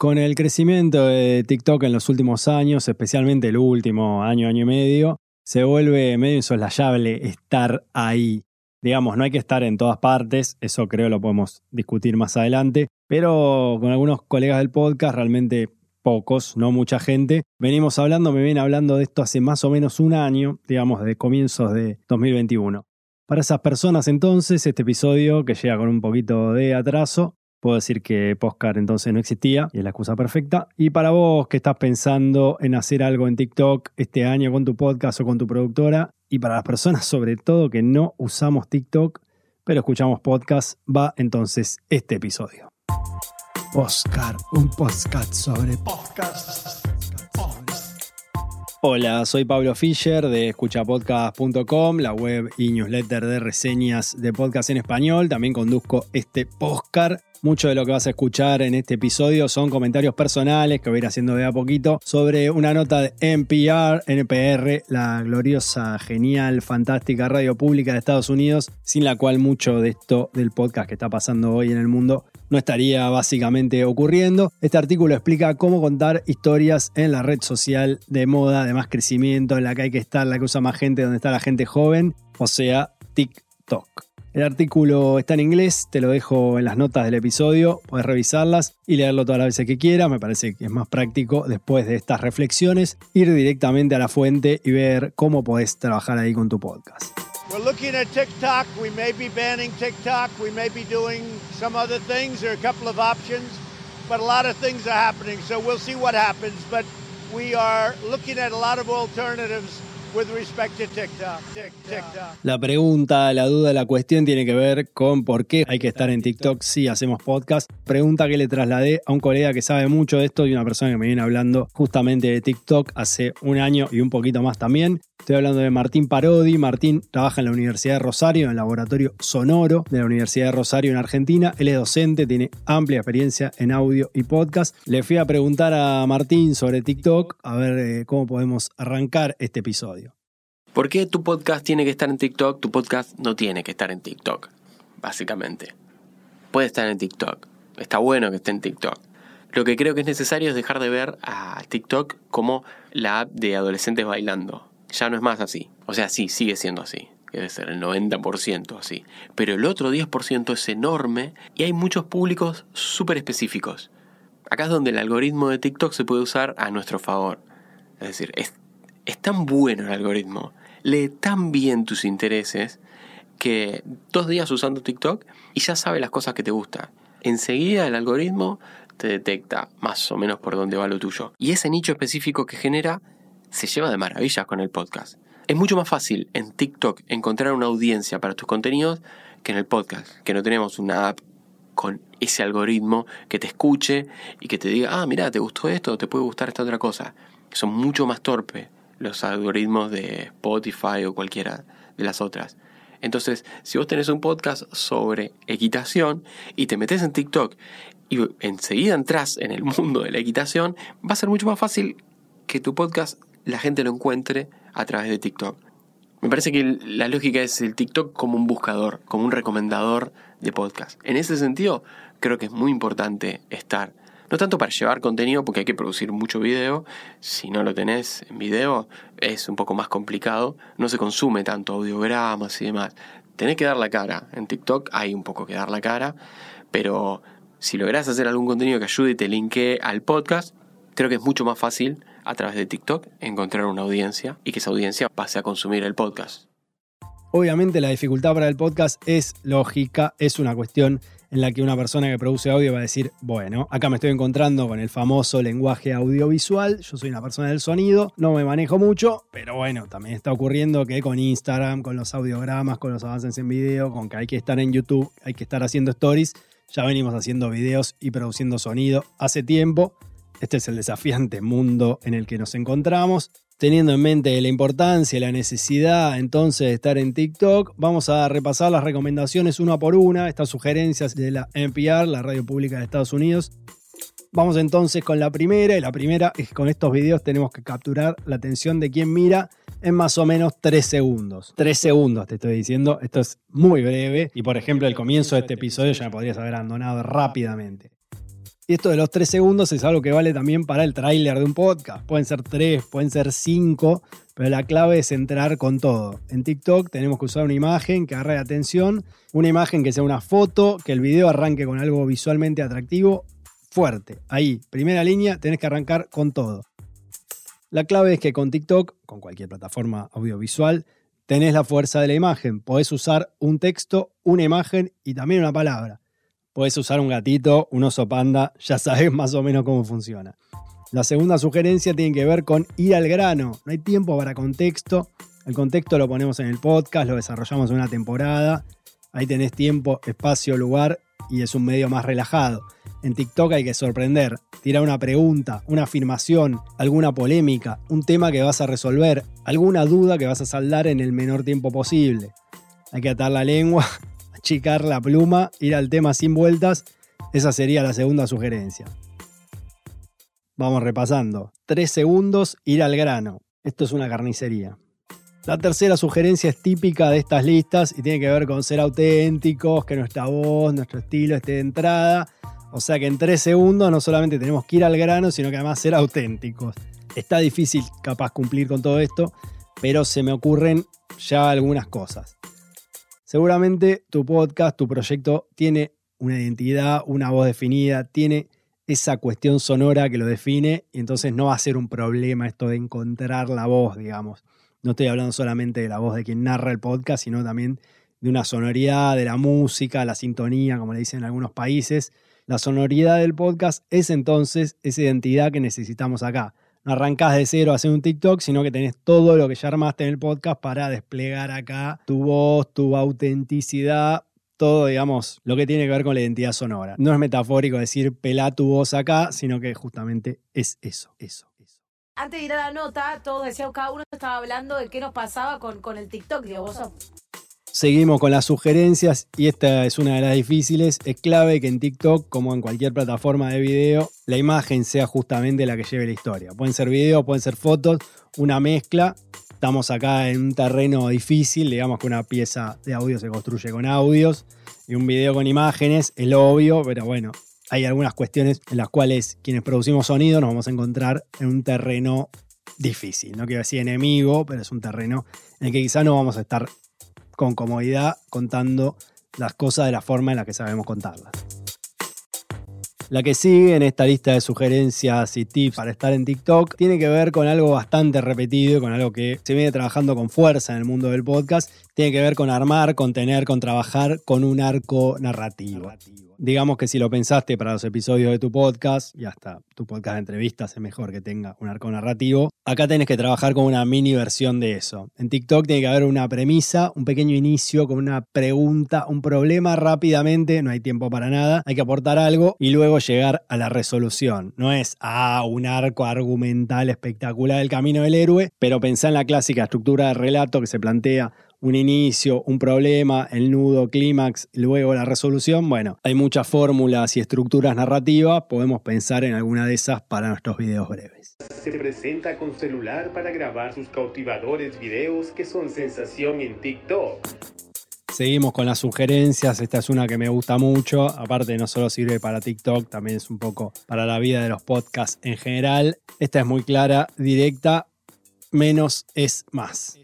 Con el crecimiento de TikTok en los últimos años, especialmente el último año, año y medio, se vuelve medio insoslayable estar ahí. Digamos, no hay que estar en todas partes, eso creo lo podemos discutir más adelante, pero con algunos colegas del podcast, realmente pocos, no mucha gente, venimos hablando, me vienen hablando de esto hace más o menos un año, digamos, de comienzos de 2021. Para esas personas entonces, este episodio, que llega con un poquito de atraso, Puedo decir que Postcard entonces no existía y es la excusa perfecta. Y para vos que estás pensando en hacer algo en TikTok este año con tu podcast o con tu productora, y para las personas sobre todo que no usamos TikTok, pero escuchamos podcast, va entonces este episodio. Postcard, un podcast sobre podcast. Hola, soy Pablo Fischer de escuchapodcast.com, la web y newsletter de reseñas de podcast en español. También conduzco este podcast mucho de lo que vas a escuchar en este episodio son comentarios personales que voy a ir haciendo de a poquito sobre una nota de NPR, NPR, la gloriosa, genial, fantástica radio pública de Estados Unidos, sin la cual mucho de esto del podcast que está pasando hoy en el mundo no estaría básicamente ocurriendo. Este artículo explica cómo contar historias en la red social de moda, de más crecimiento, en la que hay que estar, la que usa más gente, donde está la gente joven, o sea, TikTok. El artículo está en inglés, te lo dejo en las notas del episodio, puedes revisarlas y leerlo todas las veces que quieras, me parece que es más práctico después de estas reflexiones ir directamente a la fuente y ver cómo podés trabajar ahí con tu podcast. We're looking at TikTok, we may be banning TikTok, we may be doing some other things, are a couple of options, but a lot of things are happening, so we'll see what happens, but we are looking at a lot of alternatives la pregunta, la duda, la cuestión tiene que ver con por qué hay que estar en TikTok si hacemos podcast. Pregunta que le trasladé a un colega que sabe mucho de esto y una persona que me viene hablando justamente de TikTok hace un año y un poquito más también. Estoy hablando de Martín Parodi. Martín trabaja en la Universidad de Rosario, en el laboratorio sonoro de la Universidad de Rosario en Argentina. Él es docente, tiene amplia experiencia en audio y podcast. Le fui a preguntar a Martín sobre TikTok, a ver eh, cómo podemos arrancar este episodio. ¿Por qué tu podcast tiene que estar en TikTok? Tu podcast no tiene que estar en TikTok, básicamente. Puede estar en TikTok. Está bueno que esté en TikTok. Lo que creo que es necesario es dejar de ver a TikTok como la app de adolescentes bailando ya no es más así. O sea, sí, sigue siendo así. Debe ser el 90% así. Pero el otro 10% es enorme y hay muchos públicos súper específicos. Acá es donde el algoritmo de TikTok se puede usar a nuestro favor. Es decir, es, es tan bueno el algoritmo, lee tan bien tus intereses, que dos días usando TikTok y ya sabe las cosas que te gustan. Enseguida el algoritmo te detecta más o menos por dónde va lo tuyo. Y ese nicho específico que genera se lleva de maravillas con el podcast. Es mucho más fácil en TikTok encontrar una audiencia para tus contenidos que en el podcast, que no tenemos una app con ese algoritmo que te escuche y que te diga, ah, mira, te gustó esto, te puede gustar esta otra cosa. Son mucho más torpes los algoritmos de Spotify o cualquiera de las otras. Entonces, si vos tenés un podcast sobre equitación y te metes en TikTok y enseguida entras en el mundo de la equitación, va a ser mucho más fácil que tu podcast la gente lo encuentre a través de TikTok. Me parece que la lógica es el TikTok como un buscador, como un recomendador de podcast. En ese sentido, creo que es muy importante estar. No tanto para llevar contenido, porque hay que producir mucho video. Si no lo tenés en video, es un poco más complicado. No se consume tanto audiogramas y demás. Tenés que dar la cara. En TikTok hay un poco que dar la cara. Pero si lográs hacer algún contenido que ayude y te linkee al podcast, creo que es mucho más fácil a través de TikTok encontrar una audiencia y que esa audiencia pase a consumir el podcast. Obviamente la dificultad para el podcast es lógica, es una cuestión en la que una persona que produce audio va a decir, bueno, acá me estoy encontrando con el famoso lenguaje audiovisual, yo soy una persona del sonido, no me manejo mucho, pero bueno, también está ocurriendo que con Instagram, con los audiogramas, con los avances en video, con que hay que estar en YouTube, hay que estar haciendo stories, ya venimos haciendo videos y produciendo sonido hace tiempo este es el desafiante mundo en el que nos encontramos. Teniendo en mente la importancia y la necesidad entonces de estar en TikTok, vamos a repasar las recomendaciones una por una, estas sugerencias de la NPR, la radio pública de Estados Unidos. Vamos entonces con la primera, y la primera es que con estos videos tenemos que capturar la atención de quien mira en más o menos 3 segundos. 3 segundos te estoy diciendo, esto es muy breve y por ejemplo el comienzo de este episodio ya me podrías haber abandonado rápidamente. Y esto de los tres segundos es algo que vale también para el tráiler de un podcast. Pueden ser tres, pueden ser cinco, pero la clave es entrar con todo. En TikTok tenemos que usar una imagen que agarre atención, una imagen que sea una foto, que el video arranque con algo visualmente atractivo, fuerte. Ahí, primera línea, tenés que arrancar con todo. La clave es que con TikTok, con cualquier plataforma audiovisual, tenés la fuerza de la imagen. Podés usar un texto, una imagen y también una palabra. Podés usar un gatito, un oso panda, ya sabes más o menos cómo funciona. La segunda sugerencia tiene que ver con ir al grano. No hay tiempo para contexto. El contexto lo ponemos en el podcast, lo desarrollamos en una temporada. Ahí tenés tiempo, espacio, lugar y es un medio más relajado. En TikTok hay que sorprender, tirar una pregunta, una afirmación, alguna polémica, un tema que vas a resolver, alguna duda que vas a saldar en el menor tiempo posible. Hay que atar la lengua, achicar la pluma, ir al tema sin vueltas. Esa sería la segunda sugerencia. Vamos repasando. Tres segundos, ir al grano. Esto es una carnicería. La tercera sugerencia es típica de estas listas y tiene que ver con ser auténticos, que nuestra voz, nuestro estilo esté de entrada. O sea que en tres segundos no solamente tenemos que ir al grano, sino que además ser auténticos. Está difícil capaz cumplir con todo esto, pero se me ocurren ya algunas cosas. Seguramente tu podcast, tu proyecto tiene una identidad, una voz definida, tiene esa cuestión sonora que lo define y entonces no va a ser un problema esto de encontrar la voz, digamos. No estoy hablando solamente de la voz de quien narra el podcast, sino también de una sonoridad, de la música, la sintonía, como le dicen en algunos países. La sonoridad del podcast es entonces esa identidad que necesitamos acá. Arrancás de cero a hacer un TikTok, sino que tenés todo lo que ya armaste en el podcast para desplegar acá tu voz, tu autenticidad, todo, digamos, lo que tiene que ver con la identidad sonora. No es metafórico decir pelá tu voz acá, sino que justamente es eso, eso antes de ir a la nota, todos decíamos, cada uno estaba hablando de qué nos pasaba con, con el TikTok. Digo, vos Seguimos con las sugerencias y esta es una de las difíciles. Es clave que en TikTok, como en cualquier plataforma de video, la imagen sea justamente la que lleve la historia. Pueden ser videos, pueden ser fotos, una mezcla. Estamos acá en un terreno difícil, digamos que una pieza de audio se construye con audios y un video con imágenes, es obvio, pero bueno, hay algunas cuestiones en las cuales quienes producimos sonido nos vamos a encontrar en un terreno difícil. No quiero decir enemigo, pero es un terreno en el que quizá no vamos a estar con comodidad contando las cosas de la forma en la que sabemos contarlas. La que sigue en esta lista de sugerencias y tips para estar en TikTok tiene que ver con algo bastante repetido, con algo que se viene trabajando con fuerza en el mundo del podcast. Tiene que ver con armar, con tener, con trabajar con un arco narrativo digamos que si lo pensaste para los episodios de tu podcast, y hasta tu podcast de entrevistas es mejor que tenga un arco narrativo, acá tenés que trabajar con una mini versión de eso. En TikTok tiene que haber una premisa, un pequeño inicio con una pregunta, un problema rápidamente, no hay tiempo para nada, hay que aportar algo y luego llegar a la resolución. No es, ah, un arco argumental espectacular del camino del héroe, pero pensá en la clásica estructura de relato que se plantea un inicio, un problema, el nudo, clímax, luego la resolución. Bueno, hay muchas fórmulas y estructuras narrativas, podemos pensar en alguna de esas para nuestros videos breves. Se presenta con celular para grabar sus cautivadores videos que son sensación en TikTok. Seguimos con las sugerencias, esta es una que me gusta mucho, aparte no solo sirve para TikTok, también es un poco para la vida de los podcasts en general. Esta es muy clara, directa, menos es más.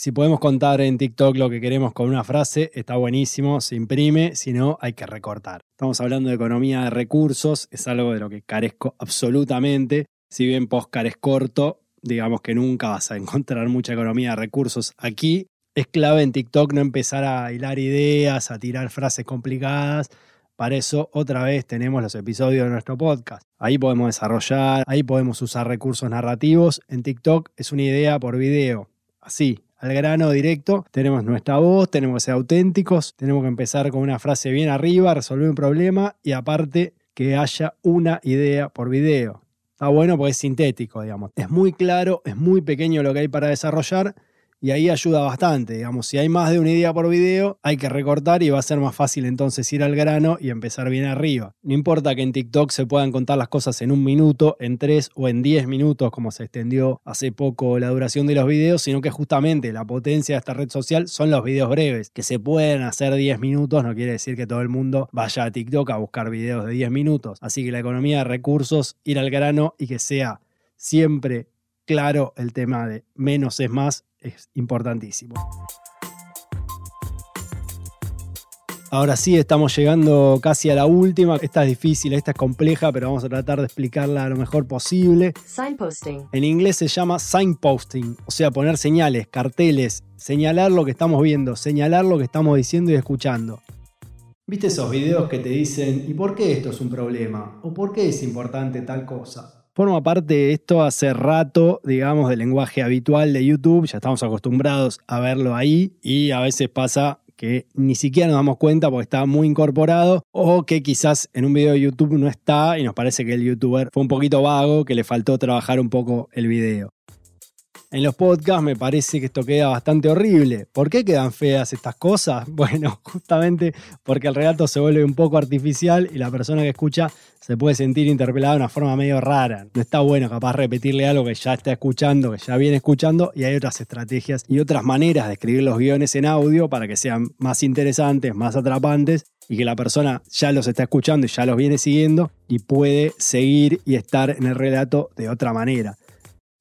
Si podemos contar en TikTok lo que queremos con una frase, está buenísimo, se imprime, si no, hay que recortar. Estamos hablando de economía de recursos, es algo de lo que carezco absolutamente. Si bien Postcar es corto, digamos que nunca vas a encontrar mucha economía de recursos aquí. Es clave en TikTok no empezar a hilar ideas, a tirar frases complicadas. Para eso, otra vez, tenemos los episodios de nuestro podcast. Ahí podemos desarrollar, ahí podemos usar recursos narrativos. En TikTok es una idea por video. Así, al grano directo. Tenemos nuestra voz, tenemos que ser auténticos, tenemos que empezar con una frase bien arriba, resolver un problema y aparte que haya una idea por video. Está bueno porque es sintético, digamos. Es muy claro, es muy pequeño lo que hay para desarrollar y ahí ayuda bastante. Digamos, si hay más de una idea por video, hay que recortar y va a ser más fácil entonces ir al grano y empezar bien arriba. No importa que en TikTok se puedan contar las cosas en un minuto, en tres o en diez minutos, como se extendió hace poco la duración de los videos, sino que justamente la potencia de esta red social son los videos breves, que se pueden hacer 10 minutos, no quiere decir que todo el mundo vaya a TikTok a buscar videos de 10 minutos. Así que la economía de recursos, ir al grano y que sea siempre claro el tema de menos es más es importantísimo. Ahora sí, estamos llegando casi a la última. Esta es difícil, esta es compleja, pero vamos a tratar de explicarla lo mejor posible. Signposting. En inglés se llama signposting, o sea, poner señales, carteles, señalar lo que estamos viendo, señalar lo que estamos diciendo y escuchando. ¿Viste esos videos que te dicen, ¿y por qué esto es un problema? ¿O por qué es importante tal cosa? Forma parte de esto hace rato, digamos, del lenguaje habitual de YouTube. Ya estamos acostumbrados a verlo ahí y a veces pasa que ni siquiera nos damos cuenta porque está muy incorporado o que quizás en un video de YouTube no está y nos parece que el youtuber fue un poquito vago, que le faltó trabajar un poco el video. En los podcasts me parece que esto queda bastante horrible. ¿Por qué quedan feas estas cosas? Bueno, justamente porque el relato se vuelve un poco artificial y la persona que escucha se puede sentir interpelada de una forma medio rara. No está bueno capaz repetirle algo que ya está escuchando, que ya viene escuchando, y hay otras estrategias y otras maneras de escribir los guiones en audio para que sean más interesantes, más atrapantes y que la persona ya los está escuchando y ya los viene siguiendo y puede seguir y estar en el relato de otra manera.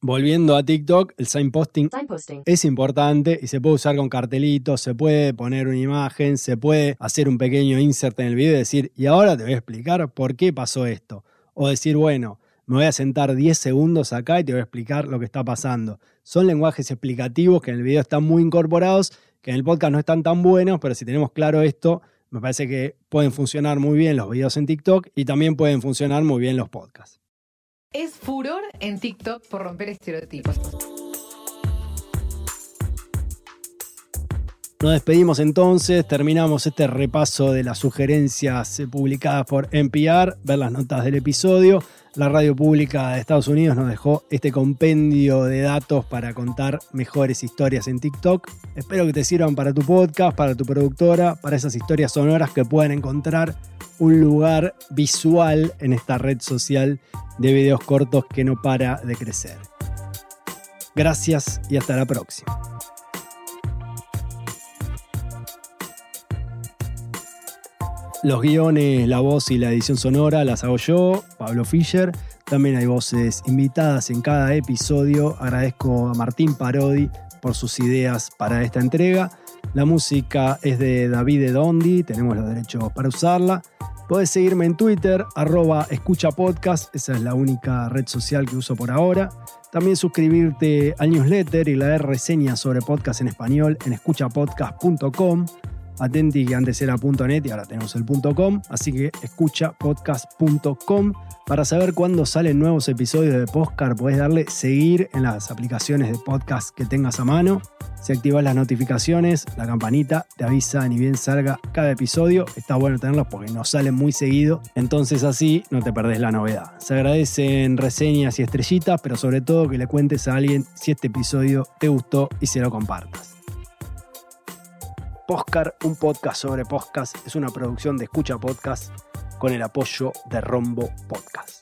Volviendo a TikTok, el signposting Signposting. es importante y se puede usar con cartelitos, se puede poner una imagen, se puede hacer un pequeño insert en el video y decir, y ahora te voy a explicar por qué pasó esto. O decir, bueno, me voy a sentar 10 segundos acá y te voy a explicar lo que está pasando. Son lenguajes explicativos que en el video están muy incorporados, que en el podcast no están tan buenos, pero si tenemos claro esto, me parece que pueden funcionar muy bien los videos en TikTok y también pueden funcionar muy bien los podcasts. Es furor en TikTok por romper estereotipos. Nos despedimos entonces, terminamos este repaso de las sugerencias eh, publicadas por NPR, ver las notas del episodio. La radio pública de Estados Unidos nos dejó este compendio de datos para contar mejores historias en TikTok. Espero que te sirvan para tu podcast, para tu productora, para esas historias sonoras que puedan encontrar un lugar visual en esta red social de videos cortos que no para de crecer. Gracias y hasta la próxima. Los guiones, la voz y la edición sonora las hago yo, Pablo Fischer. También hay voces invitadas en cada episodio. Agradezco a Martín Parodi por sus ideas para esta entrega. La música es de David Dondi, tenemos los derechos para usarla. Puedes seguirme en Twitter, arroba escucha podcast, esa es la única red social que uso por ahora. También suscribirte al newsletter y leer reseñas sobre podcast en español en escuchapodcast.com. Atenti que antes era .net y ahora tenemos el .com, así que escucha podcast.com. Para saber cuándo salen nuevos episodios de Postcard, puedes darle seguir en las aplicaciones de podcast que tengas a mano. Si activas las notificaciones, la campanita te avisa ni bien salga cada episodio. Está bueno tenerlos porque nos salen muy seguido, entonces así no te perdés la novedad. Se agradecen reseñas y estrellitas, pero sobre todo que le cuentes a alguien si este episodio te gustó y se lo compartas. Postcar, un podcast sobre podcast, es una producción de Escucha Podcast con el apoyo de Rombo Podcast.